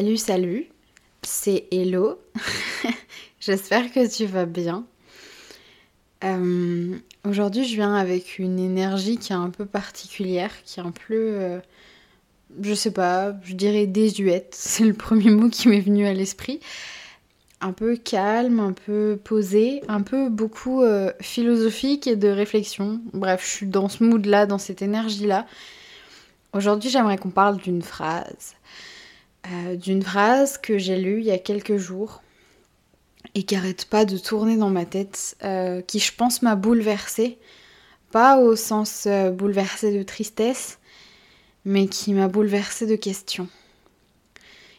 Salut, salut, c'est Hello. J'espère que tu vas bien. Euh, aujourd'hui, je viens avec une énergie qui est un peu particulière, qui est un peu, euh, je sais pas, je dirais désuète. C'est le premier mot qui m'est venu à l'esprit. Un peu calme, un peu posé, un peu beaucoup euh, philosophique et de réflexion. Bref, je suis dans ce mood-là, dans cette énergie-là. Aujourd'hui, j'aimerais qu'on parle d'une phrase. Euh, d'une phrase que j'ai lue il y a quelques jours et qui arrête pas de tourner dans ma tête, euh, qui je pense m'a bouleversée. Pas au sens euh, bouleversée de tristesse, mais qui m'a bouleversée de questions.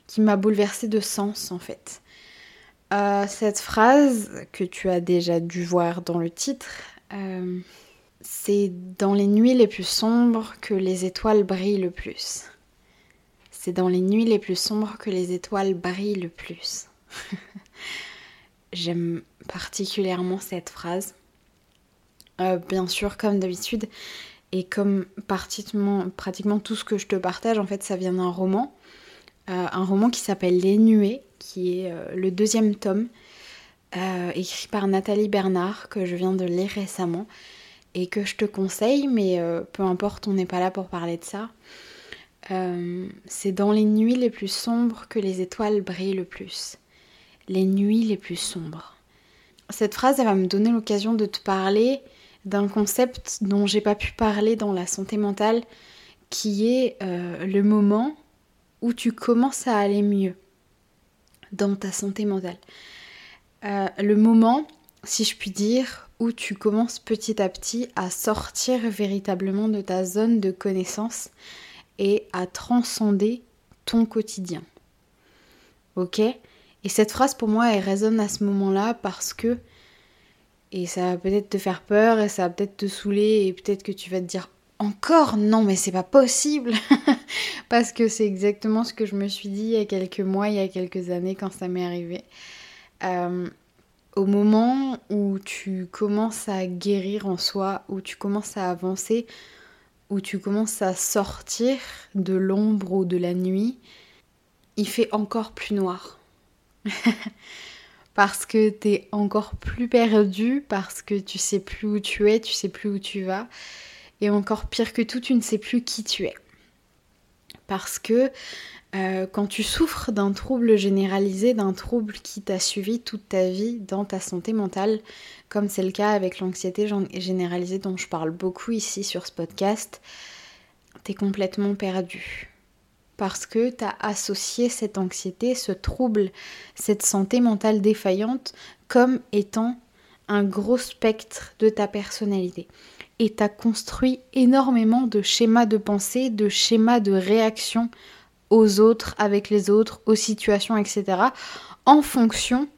Qui m'a bouleversée de sens en fait. cette phrase que tu as déjà dû voir dans le titre, c'est dans les nuits les plus sombres que les étoiles brillent le plus. C'est dans les nuits les plus sombres que les étoiles brillent le plus. J'aime particulièrement cette phrase. Euh, bien sûr, comme d'habitude, et comme pratiquement, tout ce que je te partage, en fait, ça vient d'un roman. Euh, un roman qui s'appelle Les Nuées, qui est euh, le deuxième tome, écrit par Nathalie Bernard, que je viens de lire récemment, et que je te conseille, mais peu importe, on n'est pas là pour parler de ça. C'est dans les nuits les plus sombres que les étoiles brillent le plus les nuits les plus sombres. Cette phrase, elle va me donner l'occasion de te parler d'un concept dont j'ai pas pu parler dans la santé mentale, qui est euh, le moment où tu commences à aller mieux dans ta santé mentale. Euh, le moment, si je puis dire, où tu commences petit à petit à sortir véritablement de ta zone de connaissance et à transcender ton quotidien. Ok? Et cette phrase pour moi, elle résonne à ce moment-là parce que, et ça va peut-être te faire peur, et ça va peut-être te saouler, et peut-être que tu vas te dire encore non, mais c'est pas possible Parce que c'est exactement ce que je me suis dit il y a quelques mois, il y a quelques années quand ça m'est arrivé. Euh, au moment où tu commences à guérir en soi, où tu commences à avancer, où tu commences à sortir de l'ombre ou de la nuit, il fait encore plus noir. parce que t'es encore plus perdu, parce que tu sais plus où tu es, tu sais plus où tu vas, et encore pire que tout, tu ne sais plus qui tu es. Parce que euh, quand tu souffres d'un trouble généralisé, d'un trouble qui t'a suivi toute ta vie dans ta santé mentale, comme c'est le cas avec l'anxiété généralisée dont je parle beaucoup ici sur ce podcast, t'es complètement perdu parce que tu as associé cette anxiété, ce trouble, cette santé mentale défaillante comme étant un gros spectre de ta personnalité. Et tu as construit énormément de schémas de pensée, de schémas de réaction aux autres, avec les autres, aux situations, etc. en fonction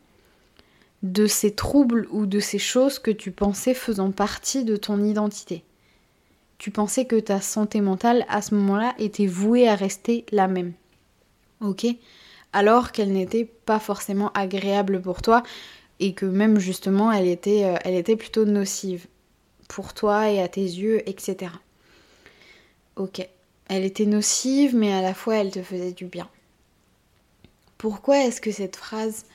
de ces troubles ou de ces choses que tu pensais faisant partie de ton identité tu pensais que ta santé mentale à ce moment-là était vouée à rester la même. Ok? Alors qu'elle n'était pas forcément agréable pour toi et que même justement elle était, euh, elle était plutôt nocive pour toi et à tes yeux, etc. Ok. Elle était nocive mais à la fois elle te faisait du bien. Pourquoi est-ce que cette phrase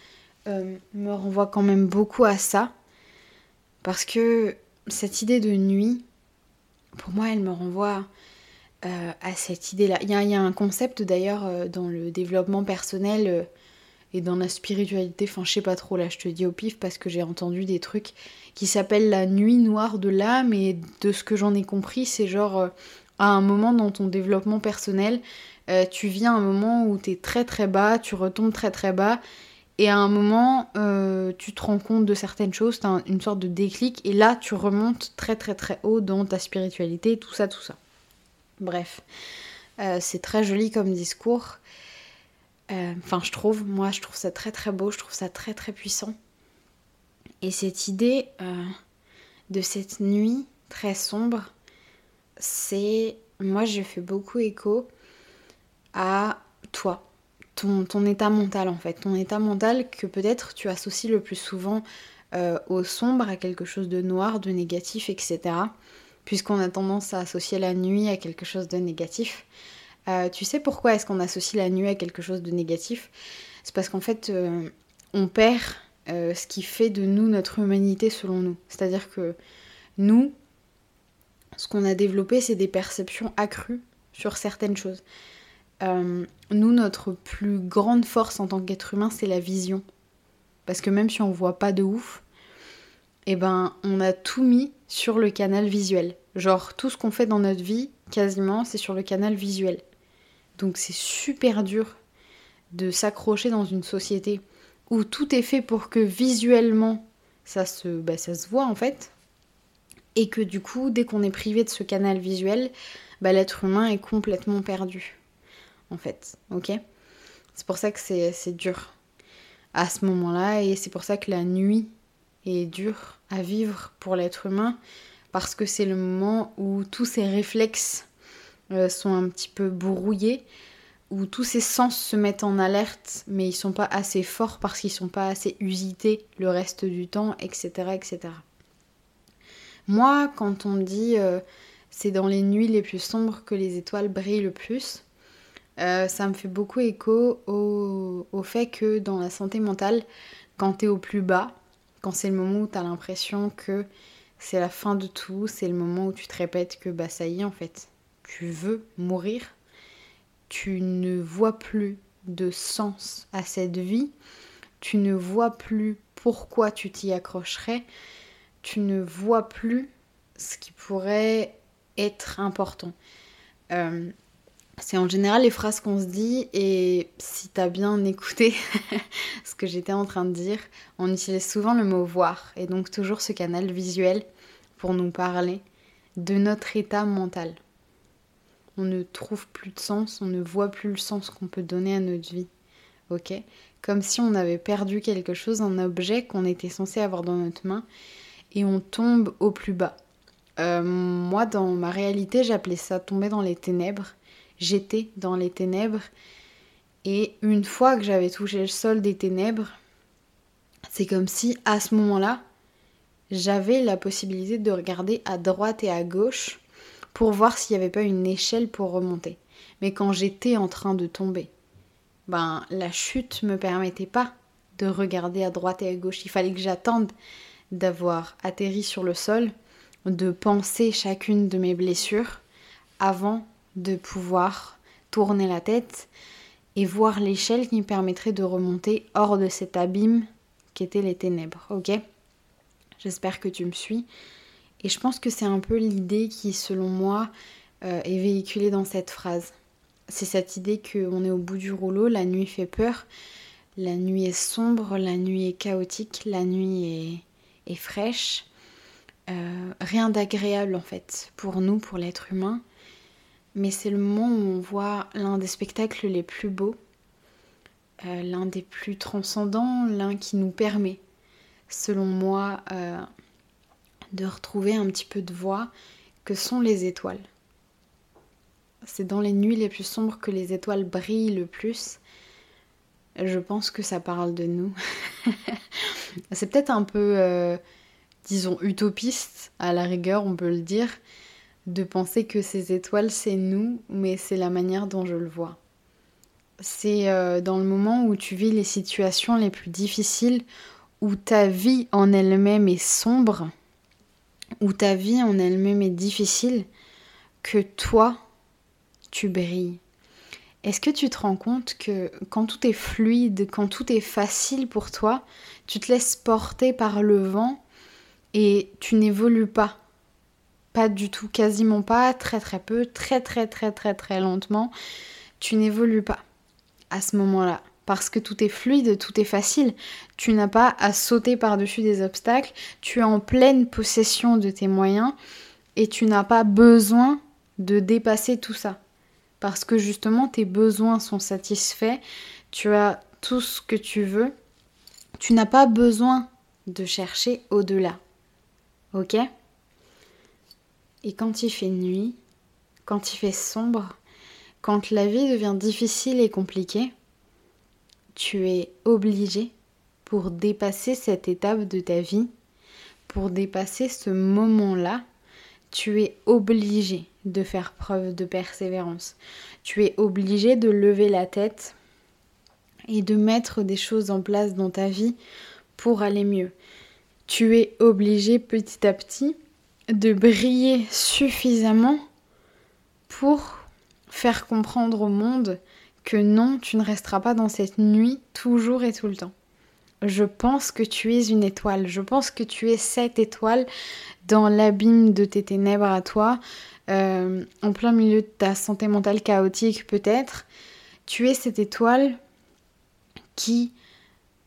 euh, me renvoie quand même beaucoup à ça? Parce que cette idée de nuit, pour moi, elle me renvoie euh, à cette idée-là. Il y, a un concept d'ailleurs euh, dans le développement personnel et dans la spiritualité, enfin je sais pas trop, là je te dis au pif parce que j'ai entendu des trucs qui s'appellent la nuit noire de l'âme et de ce que j'en ai compris, c'est genre à un moment dans ton développement personnel, tu viens à un moment où tu es très très bas, tu retombes très très bas et à un moment, euh, tu te rends compte de certaines choses, tu as une sorte de déclic, et là, tu remontes très très très haut dans ta spiritualité, tout ça, tout ça. Bref, euh, c'est très joli comme discours. Euh, enfin, je trouve, moi, je trouve ça très très beau, je trouve ça très très puissant. Et cette idée de cette nuit très sombre, c'est, moi, je fais beaucoup écho à toi ton, état mental en fait. Ton état mental que peut-être tu associes le plus souvent euh, au sombre, à quelque chose de noir, de négatif, etc. Puisqu'on a tendance à associer la nuit à quelque chose de négatif. Euh, tu sais pourquoi est-ce qu'on associe la nuit à quelque chose de négatif? C'est parce qu'en fait, euh, on perd ce qui fait de nous notre humanité selon nous. C'est-à-dire que nous, ce qu'on a développé, c'est des perceptions accrues sur certaines choses. nous, notre plus grande force en tant qu'être humain, c'est la vision. Parce que même si on voit pas de ouf, eh ben, on a tout mis sur le canal visuel. Genre, tout ce qu'on fait dans notre vie, quasiment, c'est sur le canal visuel. Donc c'est super dur de s'accrocher dans une société où tout est fait pour que visuellement ça se, bah, ça se voit en fait. Et que du coup, dès qu'on est privé de ce canal visuel, bah, l'être humain est complètement perdu. En fait, ok? C'est pour ça que c'est dur à ce moment-là et c'est pour ça que la nuit est dure à vivre pour l'être humain parce que c'est le moment où tous ces réflexes euh, sont un petit peu brouillés, où tous ces sens se mettent en alerte, mais ils sont pas assez forts parce qu'ils sont pas assez usités le reste du temps, etc. etc. Moi, quand on dit euh, c'est dans les nuits les plus sombres que les étoiles brillent le plus, euh, ça me fait beaucoup écho au, au, fait que dans la santé mentale, quand tu es au plus bas, quand c'est le moment où tu as l'impression que c'est la fin de tout, c'est le moment où tu te répètes que bah ça y est en fait, tu veux mourir, tu ne vois plus de sens à cette vie, tu ne vois plus pourquoi tu t'y accrocherais, tu ne vois plus ce qui pourrait être important. Euh, c'est en général les phrases qu'on se dit et si t'as bien écouté ce que j'étais en train de dire, on utilise souvent le mot voir et donc toujours ce canal visuel pour nous parler de notre état mental on ne trouve plus de sens, on ne voit plus le sens qu'on peut donner à notre vie. Ok? Comme si on avait perdu quelque chose, un objet qu'on était censé avoir dans notre main, et on tombe au plus bas. Euh, moi, dans ma réalité, j'appelais ça tomber dans les ténèbres. J'étais dans les ténèbres. Et une fois que j'avais touché le sol des ténèbres, c'est comme si à ce moment-là, j'avais la possibilité de regarder à droite et à gauche pour voir s'il n'y avait pas une échelle pour remonter. Mais quand j'étais en train de tomber, ben la chute me permettait pas de regarder à droite et à gauche. Il fallait que j'attende d'avoir atterri sur le sol, de penser chacune de mes blessures avant de pouvoir tourner la tête et voir l'échelle qui me permettrait de remonter hors de cet abîme qu'étaient les ténèbres. Ok? J'espère que tu me suis. Et je pense que c'est un peu l'idée qui, selon moi, euh, est véhiculée dans cette phrase. C'est cette idée qu'on est au bout du rouleau, la nuit fait peur, la nuit est sombre, la nuit est chaotique, la nuit fraîche. Euh, rien d'agréable en fait pour nous, pour l'être humain. Mais c'est le moment où on voit l'un des spectacles les plus beaux, euh, l'un des plus transcendants, l'un qui nous permet, selon moi, de retrouver un petit peu de voix que sont les étoiles. C'est dans les nuits les plus sombres que les étoiles brillent le plus. Je pense que ça parle de nous. c'est peut-être un peu, euh, disons, utopiste, à la rigueur, on peut le dire, de penser que ces étoiles, c'est nous, mais c'est la manière dont je le vois. C'est euh, dans le moment où tu vis les situations les plus difficiles, où ta vie en elle-même est sombre, où ta vie en elle-même est difficile, que toi, tu brilles. Est-ce que tu te rends compte que quand tout est fluide, quand tout est facile pour toi, tu te laisses porter par le vent et tu n'évolues pas? Pas du tout, quasiment pas, très très peu, très très très très très lentement. Tu n'évolues pas à ce moment-là parce que tout est fluide, tout est facile. Tu n'as pas à sauter par-dessus des obstacles, tu es en pleine possession de tes moyens et tu n'as pas besoin de dépasser tout ça. Parce que justement tes besoins sont satisfaits, tu as tout ce que tu veux, tu n'as pas besoin de chercher au-delà. Ok? Et quand il fait nuit, quand il fait sombre, quand la vie devient difficile et compliquée, tu es obligé pour dépasser cette étape de ta vie, pour dépasser ce moment-là, tu es obligé de faire preuve de persévérance. Tu es obligé de lever la tête et de mettre des choses en place dans ta vie pour aller mieux. Tu es obligé petit à petit de briller suffisamment pour faire comprendre au monde que non, tu ne resteras pas dans cette nuit toujours et tout le temps. Je pense que tu es une étoile, je pense que tu es cette étoile dans l'abîme de tes ténèbres à toi, euh, en plein milieu de ta santé mentale chaotique peut-être. Tu es cette étoile qui,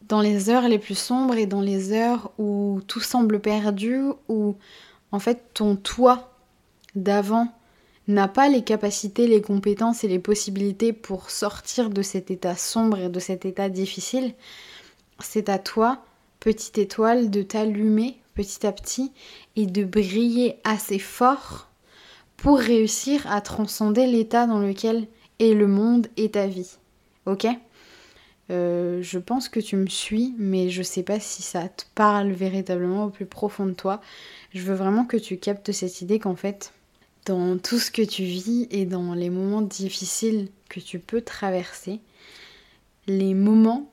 dans les heures les plus sombres et dans les heures où tout semble perdu, où en fait ton toi d'avant n'a pas les capacités, les compétences et les possibilités pour sortir de cet état sombre et de cet état difficile, c'est à toi, petite étoile, de t'allumer petit à petit et de briller assez fort pour réussir à transcender l'état dans lequel est le monde et ta vie. Ok? Euh, je pense que tu me suis, mais je sais pas si ça te parle véritablement au plus profond de toi. Je veux vraiment que tu captes cette idée qu'en fait, dans tout ce que tu vis et dans les moments difficiles que tu peux traverser, les moments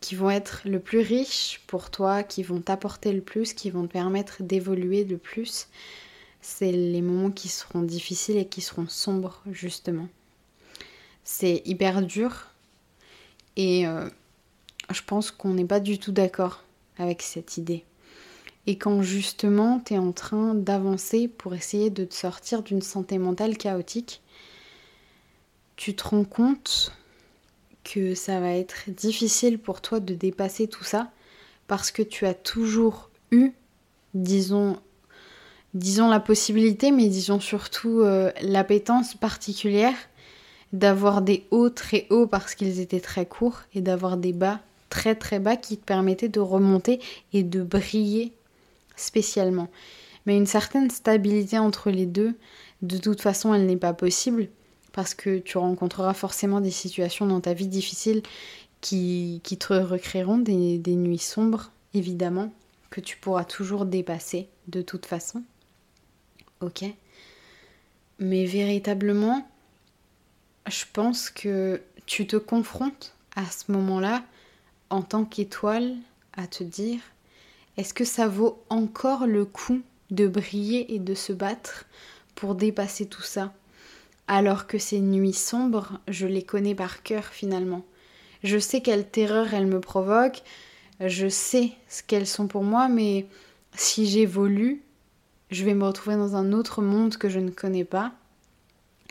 qui vont être le plus riches pour toi, qui vont t'apporter le plus, qui vont te permettre d'évoluer le plus, c'est les moments qui seront difficiles et qui seront sombres justement. C'est hyper dur et euh, je pense qu'on n'est pas du tout d'accord avec cette idée et quand justement tu es en train d'avancer pour essayer de te sortir d'une santé mentale chaotique, tu te rends compte que ça va être difficile pour toi de dépasser tout ça parce que tu as toujours eu, disons, disons la possibilité, mais disons surtout euh, l'appétence particulière d'avoir des hauts très hauts parce qu'ils étaient très courts et d'avoir des bas très très bas qui te permettaient de remonter et de briller spécialement. Mais une certaine stabilité entre les deux, de toute façon, elle n'est pas possible parce que tu rencontreras forcément des situations dans ta vie difficiles qui, te recréeront des, des nuits sombres, évidemment, que tu pourras toujours dépasser de toute façon. Ok Mais véritablement, je pense que tu te confrontes à ce moment-là en tant qu'étoile à te dire est-ce que ça vaut encore le coup de briller et de se battre pour dépasser tout ça? Alors que ces nuits sombres, je les connais par cœur finalement. Je sais quelle terreur elles me provoquent, je sais ce qu'elles sont pour moi, mais si j'évolue, je vais me retrouver dans un autre monde que je ne connais pas.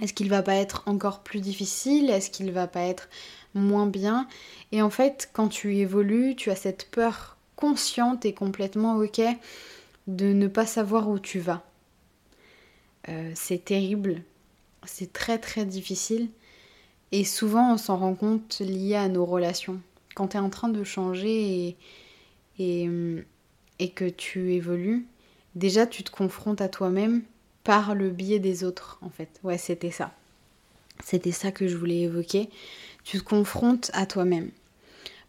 Est-ce qu'il va pas être encore plus difficile? Est-ce qu'il va pas être moins bien? Et en fait, quand tu évolues, tu as cette peur consciente et complètement ok de ne pas savoir où tu vas. Euh, c'est terrible, c'est très très difficile et souvent on s'en rend compte lié à nos relations. Quand tu es en train de changer et, et, que tu évolues, déjà tu te confrontes à toi-même par le biais des autres en fait. Ouais, c'était ça. C'était ça que je voulais évoquer. Tu te confrontes à toi-même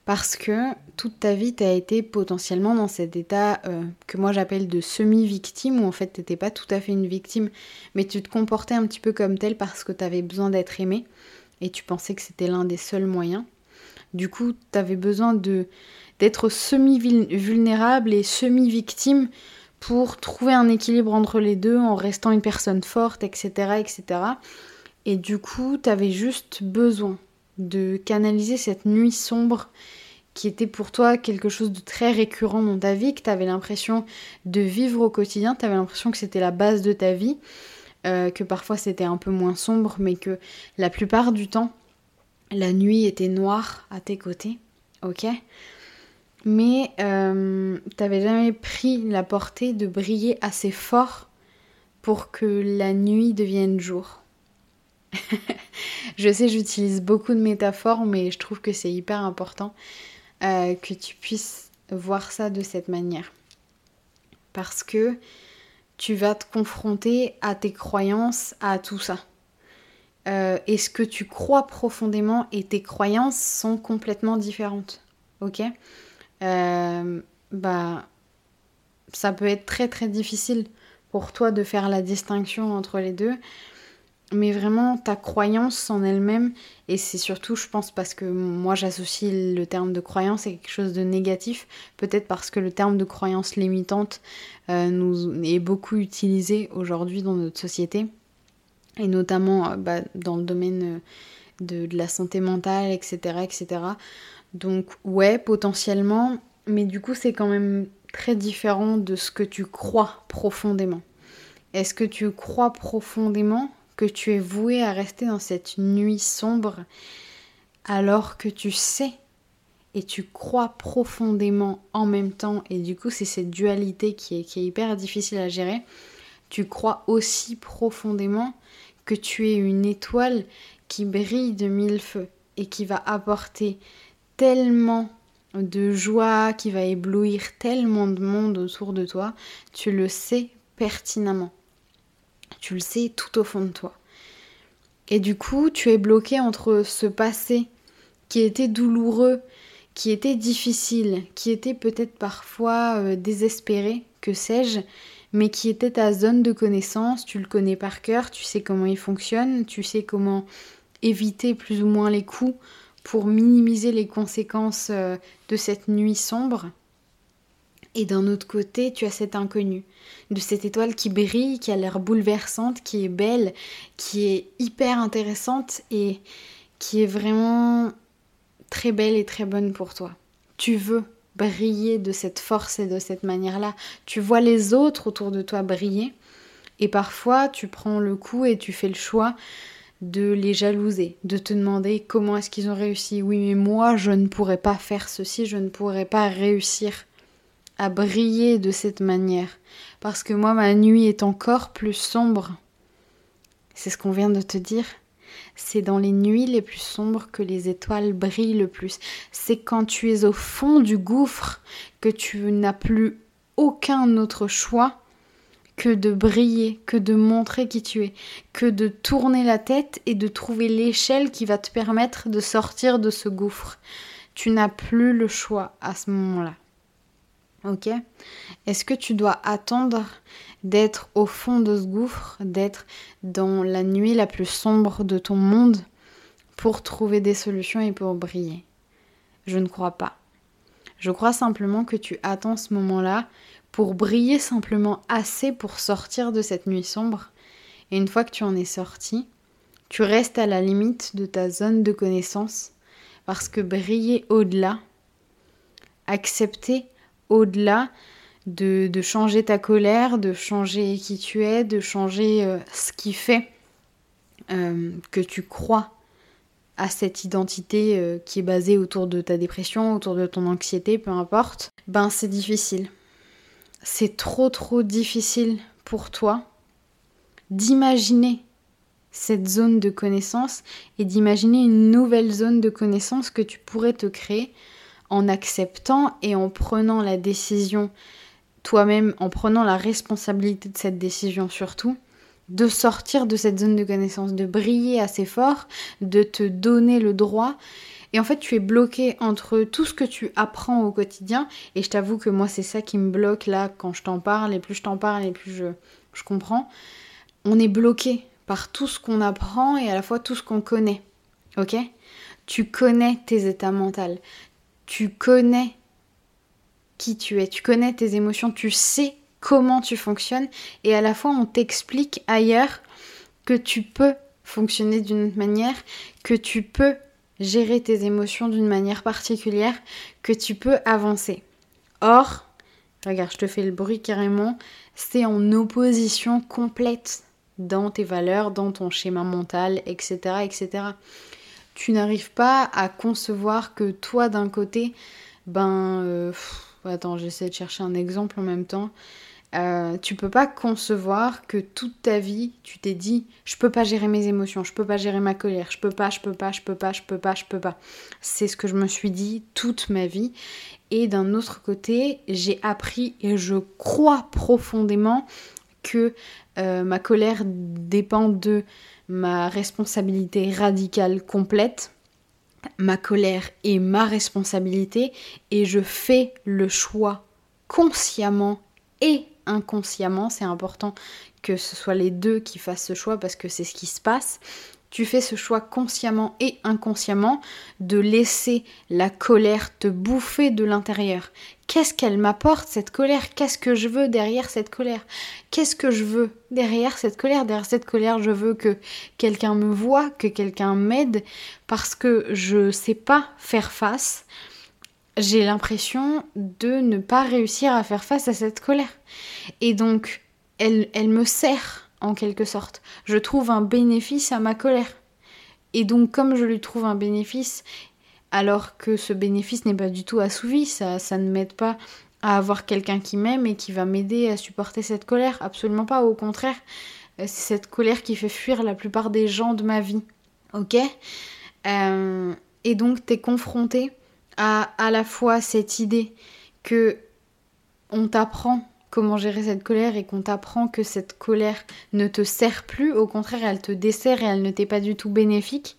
parce que toute ta vie, tu as été potentiellement dans cet état euh, que moi j'appelle de semi-victime, où en fait tu n'étais pas tout à fait une victime, mais tu te comportais un petit peu comme tel parce que tu avais besoin d'être aimé, et tu pensais que c'était l'un des seuls moyens. Du coup, tu avais besoin de d'être semi-vulnérable et semi-victime pour trouver un équilibre entre les deux en restant une personne forte, etc. etc. Et du coup, tu avais juste besoin de canaliser cette nuit sombre qui était pour toi quelque chose de très récurrent dans ta vie, que tu avais l'impression de vivre au quotidien, tu avais l'impression que c'était la base de ta vie, euh, que parfois c'était un peu moins sombre, mais que la plupart du temps, la nuit était noire à tes côtés, ok? Mais euh, t'avais jamais pris la portée de briller assez fort pour que la nuit devienne jour. je sais, j'utilise beaucoup de métaphores, mais je trouve que c'est hyper important. Euh, que tu puisses voir ça de cette manière. Parce que tu vas te confronter à tes croyances, à tout ça. Euh, et ce que tu crois profondément et tes croyances sont complètement différentes. Ok? Euh, Bah, ça peut être très très difficile pour toi de faire la distinction entre les deux mais vraiment ta croyance en elle-même, et c'est surtout, je pense, parce que moi j'associe le terme de croyance à quelque chose de négatif, peut-être parce que le terme de croyance limitante euh, nous est beaucoup utilisé aujourd'hui dans notre société, et notamment euh, bah, dans le domaine euh, de, de, la santé mentale, etc., etc. Donc ouais, potentiellement, mais du coup c'est quand même très différent de ce que tu crois profondément. Est-ce que tu crois profondément que tu es voué à rester dans cette nuit sombre alors que tu sais et tu crois profondément en même temps et du coup c'est cette dualité qui est, qui est hyper difficile à gérer. Tu crois aussi profondément que tu es une étoile qui brille de mille feux et qui va apporter tellement de joie, qui va éblouir tellement de monde autour de toi, tu le sais pertinemment. Tu le sais tout au fond de toi. Et du coup, tu es bloqué entre ce passé qui était douloureux, qui était difficile, qui était peut-être parfois euh, désespéré, que sais-je, mais qui était ta zone de connaissance, tu le connais par cœur, tu sais comment il fonctionne, tu sais comment éviter plus ou moins les coups pour minimiser les conséquences euh, de cette nuit sombre. Et d'un autre côté, tu as cet inconnu, de cette étoile qui brille, qui a l'air bouleversante, qui est belle, qui est hyper intéressante et qui est vraiment très belle et très bonne pour toi. Tu veux briller de cette force et de cette manière-là. Tu vois les autres autour de toi briller et parfois tu prends le coup et tu fais le choix de les jalouser, de te demander comment est-ce qu'ils ont réussi. Oui, mais moi, je ne pourrais pas faire ceci, je ne pourrais pas réussir à briller de cette manière. Parce que moi, ma nuit est encore plus sombre. C'est ce qu'on vient de te dire. C'est dans les nuits les plus sombres que les étoiles brillent le plus. C'est quand tu es au fond du gouffre que tu n'as plus aucun autre choix que de briller, que de montrer qui tu es, que de tourner la tête et de trouver l'échelle qui va te permettre de sortir de ce gouffre. Tu n'as plus le choix à ce moment-là. Ok Est-ce que tu dois attendre d'être au fond de ce gouffre, d'être dans la nuit la plus sombre de ton monde pour trouver des solutions et pour briller? Je ne crois pas. Je crois simplement que tu attends ce moment-là pour briller simplement assez pour sortir de cette nuit sombre. Et une fois que tu en es sorti, tu restes à la limite de ta zone de connaissance parce que briller au-delà, accepter au-delà de, changer ta colère, de changer qui tu es, de changer euh, ce qui fait euh, que tu crois à cette identité euh, qui est basée autour de ta dépression, autour de ton anxiété, peu importe, ben c'est difficile. C'est trop trop difficile pour toi d'imaginer cette zone de connaissance et d'imaginer une nouvelle zone de connaissance que tu pourrais te créer en acceptant et en prenant la décision toi-même, en prenant la responsabilité de cette décision surtout, de sortir de cette zone de connaissance, de briller assez fort, de te donner le droit. Et en fait, tu es bloqué entre tout ce que tu apprends au quotidien, et je t'avoue que moi, c'est ça qui me bloque là quand je t'en parle, et plus je t'en parle, et plus je, je comprends. On est bloqué par tout ce qu'on apprend et à la fois tout ce qu'on connaît. Ok? Tu connais tes états mentaux tu connais qui tu es, tu connais tes émotions, tu sais comment tu fonctionnes et à la fois on t'explique ailleurs que tu peux fonctionner d'une manière, que tu peux gérer tes émotions d'une manière particulière, que tu peux avancer. Or, regarde, je te fais le bruit carrément, c'est en opposition complète dans tes valeurs, dans ton schéma mental, etc. etc tu n'arrives pas à concevoir que toi d'un côté, ben... Euh, attends, j'essaie de chercher un exemple en même temps. Euh, tu peux pas concevoir que toute ta vie, tu t'es dit, je peux pas gérer mes émotions, je peux pas gérer ma colère, je peux pas, je peux pas, je peux pas, je peux pas, je peux pas. C'est ce que je me suis dit toute ma vie. Et d'un autre côté, j'ai appris et je crois profondément que euh, ma colère dépend de ma responsabilité radicale complète. Ma colère est ma responsabilité et je fais le choix consciemment et inconsciemment. C'est important que ce soit les deux qui fassent ce choix parce que c'est ce qui se passe. Tu fais ce choix consciemment et inconsciemment de laisser la colère te bouffer de l'intérieur. Qu'est-ce qu'elle m'apporte cette colère? Qu'est-ce que je veux derrière cette colère? Qu'est-ce que je veux derrière cette colère? Derrière cette colère, je veux que quelqu'un me voit, que quelqu'un m'aide parce que je sais pas faire face. J'ai l'impression de ne pas réussir à faire face à cette colère. Et donc, elle, elle me sert en quelque sorte. Je trouve un bénéfice à ma colère. Et donc comme je lui trouve un bénéfice, alors que ce bénéfice n'est pas du tout assouvi, ça, ça ne m'aide pas à avoir quelqu'un qui m'aime et qui va m'aider à supporter cette colère. Absolument pas, au contraire, euh, c'est cette colère qui fait fuir la plupart des gens de ma vie. Ok? Euh, Et donc t'es confronté à à la fois cette idée que on t'apprend comment gérer cette colère et qu'on t'apprend que cette colère ne te sert plus, au contraire elle te dessert et elle ne t'est pas du tout bénéfique.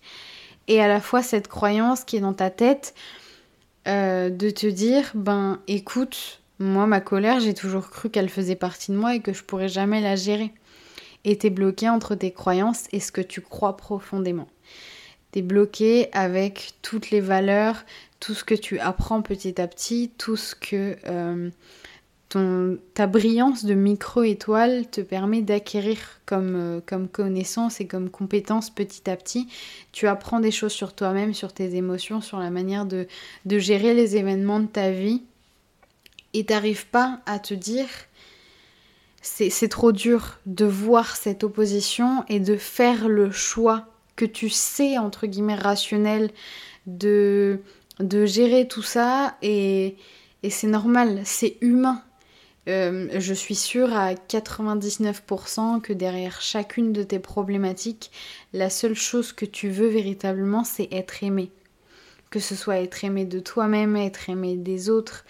Et à la fois cette croyance qui est dans ta tête euh, de te dire, ben écoute, moi ma colère j'ai toujours cru qu'elle faisait partie de moi et que je pourrais jamais la gérer. Et t'es bloqué entre tes croyances et ce que tu crois profondément. T'es bloqué avec toutes les valeurs, tout ce que tu apprends petit à petit, tout ce que... Euh, ta brillance de micro-étoile te permet d'acquérir comme, euh, comme connaissance et comme compétence petit à petit. Tu apprends des choses sur toi-même, sur tes émotions, sur la manière de, gérer les événements de ta vie. Et t'arrives pas à te dire c'est trop dur de voir cette opposition et de faire le choix que tu sais, entre guillemets, rationnel de, de gérer tout ça et c'est normal, c'est humain euh, je suis sûre à 99% que derrière chacune de tes problématiques, la seule chose que tu veux véritablement, c'est être aimé. Que ce soit être aimé de toi-même, être aimé des autres,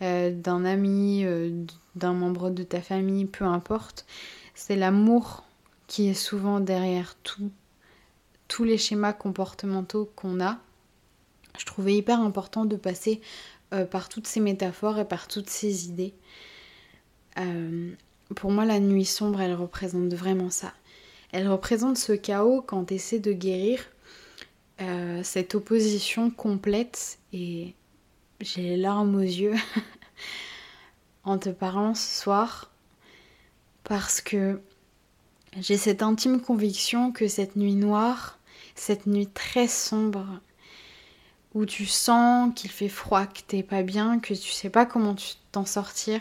euh, d'un ami, euh, d'un membre de ta famille, peu importe. C'est l'amour qui est souvent derrière tout, tous les schémas comportementaux qu'on a. Je trouvais hyper important de passer par toutes ces métaphores et par toutes ces idées. Euh, pour moi, la nuit sombre, elle représente vraiment ça. Elle représente ce chaos quand tu essaies de guérir euh, cette opposition complète et j'ai les larmes aux yeux en te parlant ce soir parce que j'ai cette intime conviction que cette nuit noire, cette nuit très sombre, où tu sens qu'il fait froid, que t'es pas bien, que tu sais pas comment t'en sortir,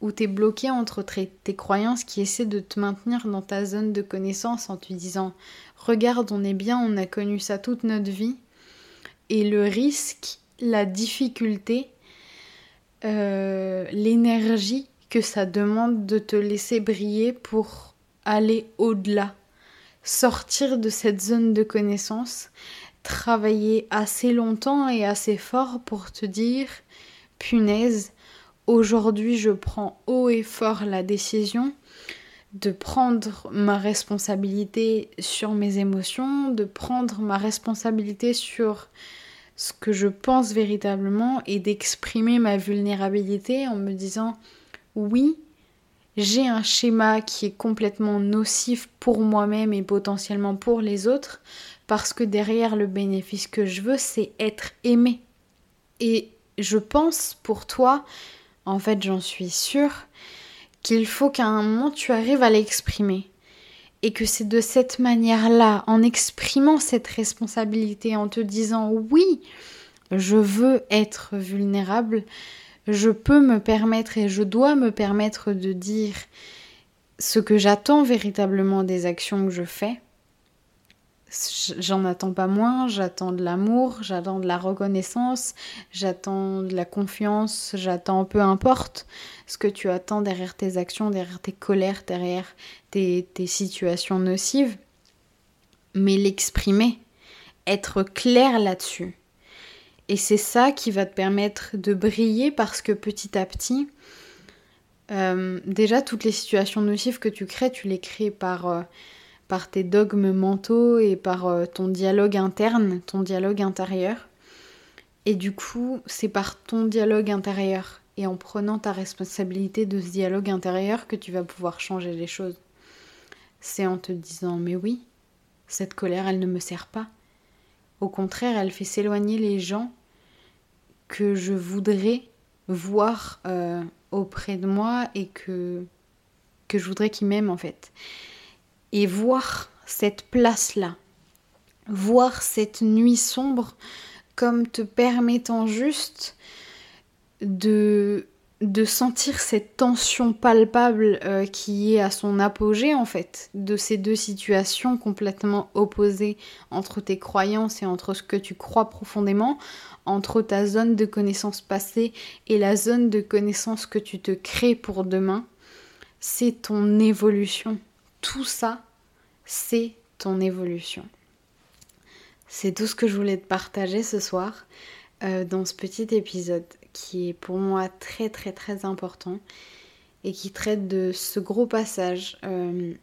où tu es bloqué entre tes croyances qui essaient de te maintenir dans ta zone de connaissance en te disant regarde on est bien, on a connu ça toute notre vie. Et le risque, la difficulté, euh, l'énergie que ça demande de te laisser briller pour aller au-delà, sortir de cette zone de connaissance, travailler assez longtemps et assez fort pour te dire punaise, Aujourd'hui, je prends haut et fort la décision de prendre ma responsabilité sur mes émotions, de prendre ma responsabilité sur ce que je pense véritablement et d'exprimer ma vulnérabilité en me disant oui, j'ai un schéma qui est complètement nocif pour moi-même et potentiellement pour les autres parce que derrière le bénéfice que je veux, c'est être aimé. Et je pense pour toi en fait j'en suis sûre, qu'il faut qu'à un moment tu arrives à l'exprimer. Et que c'est de cette manière-là, en exprimant cette responsabilité, en te disant oui, je veux être vulnérable, je peux me permettre et je dois me permettre de dire ce que j'attends véritablement des actions que je fais, j'en attends pas moins, j'attends de l'amour, j'attends de la reconnaissance, j'attends de la confiance, j'attends peu importe ce que tu attends derrière tes actions, derrière tes colères, derrière tes, situations nocives, mais l'exprimer, être clair là-dessus. Et c'est ça qui va te permettre de briller parce que petit à petit, euh, déjà toutes les situations nocives que tu crées, tu les crées par... Euh, par tes dogmes mentaux et par euh, ton dialogue interne, ton dialogue intérieur. Et du coup, c'est par ton dialogue intérieur et en prenant ta responsabilité de ce dialogue intérieur que tu vas pouvoir changer les choses. C'est en te disant mais oui, cette colère, elle ne me sert pas. Au contraire, elle fait s'éloigner les gens que je voudrais voir euh, auprès de moi et que, que je voudrais qu'ils m'aiment en fait. Et voir cette place-là, voir cette nuit sombre comme te permettant juste de, de sentir cette tension palpable euh, qui est à son apogée en fait, de ces deux situations complètement opposées entre tes croyances et entre ce que tu crois profondément, entre ta zone de connaissance passée et la zone de connaissance que tu te crées pour demain, c'est ton évolution. Tout ça, c'est ton évolution. C'est tout ce que je voulais te partager ce soir euh, dans ce petit épisode qui est pour moi très très très important et qui traite de ce gros passage euh,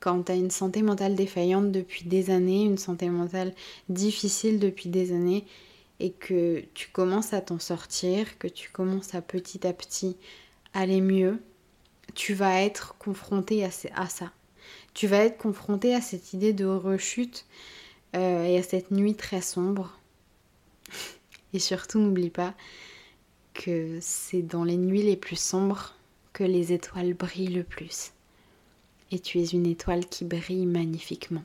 quand tu as une santé mentale défaillante depuis des années, une santé mentale difficile depuis des années et que tu commences à t'en sortir, que tu commences à petit à petit aller mieux, tu vas être confronté à, ça. Tu vas être confronté à cette idée de rechute euh, et à cette nuit très sombre. et surtout, n'oublie pas que c'est dans les nuits les plus sombres que les étoiles brillent le plus. Et tu es une étoile qui brille magnifiquement.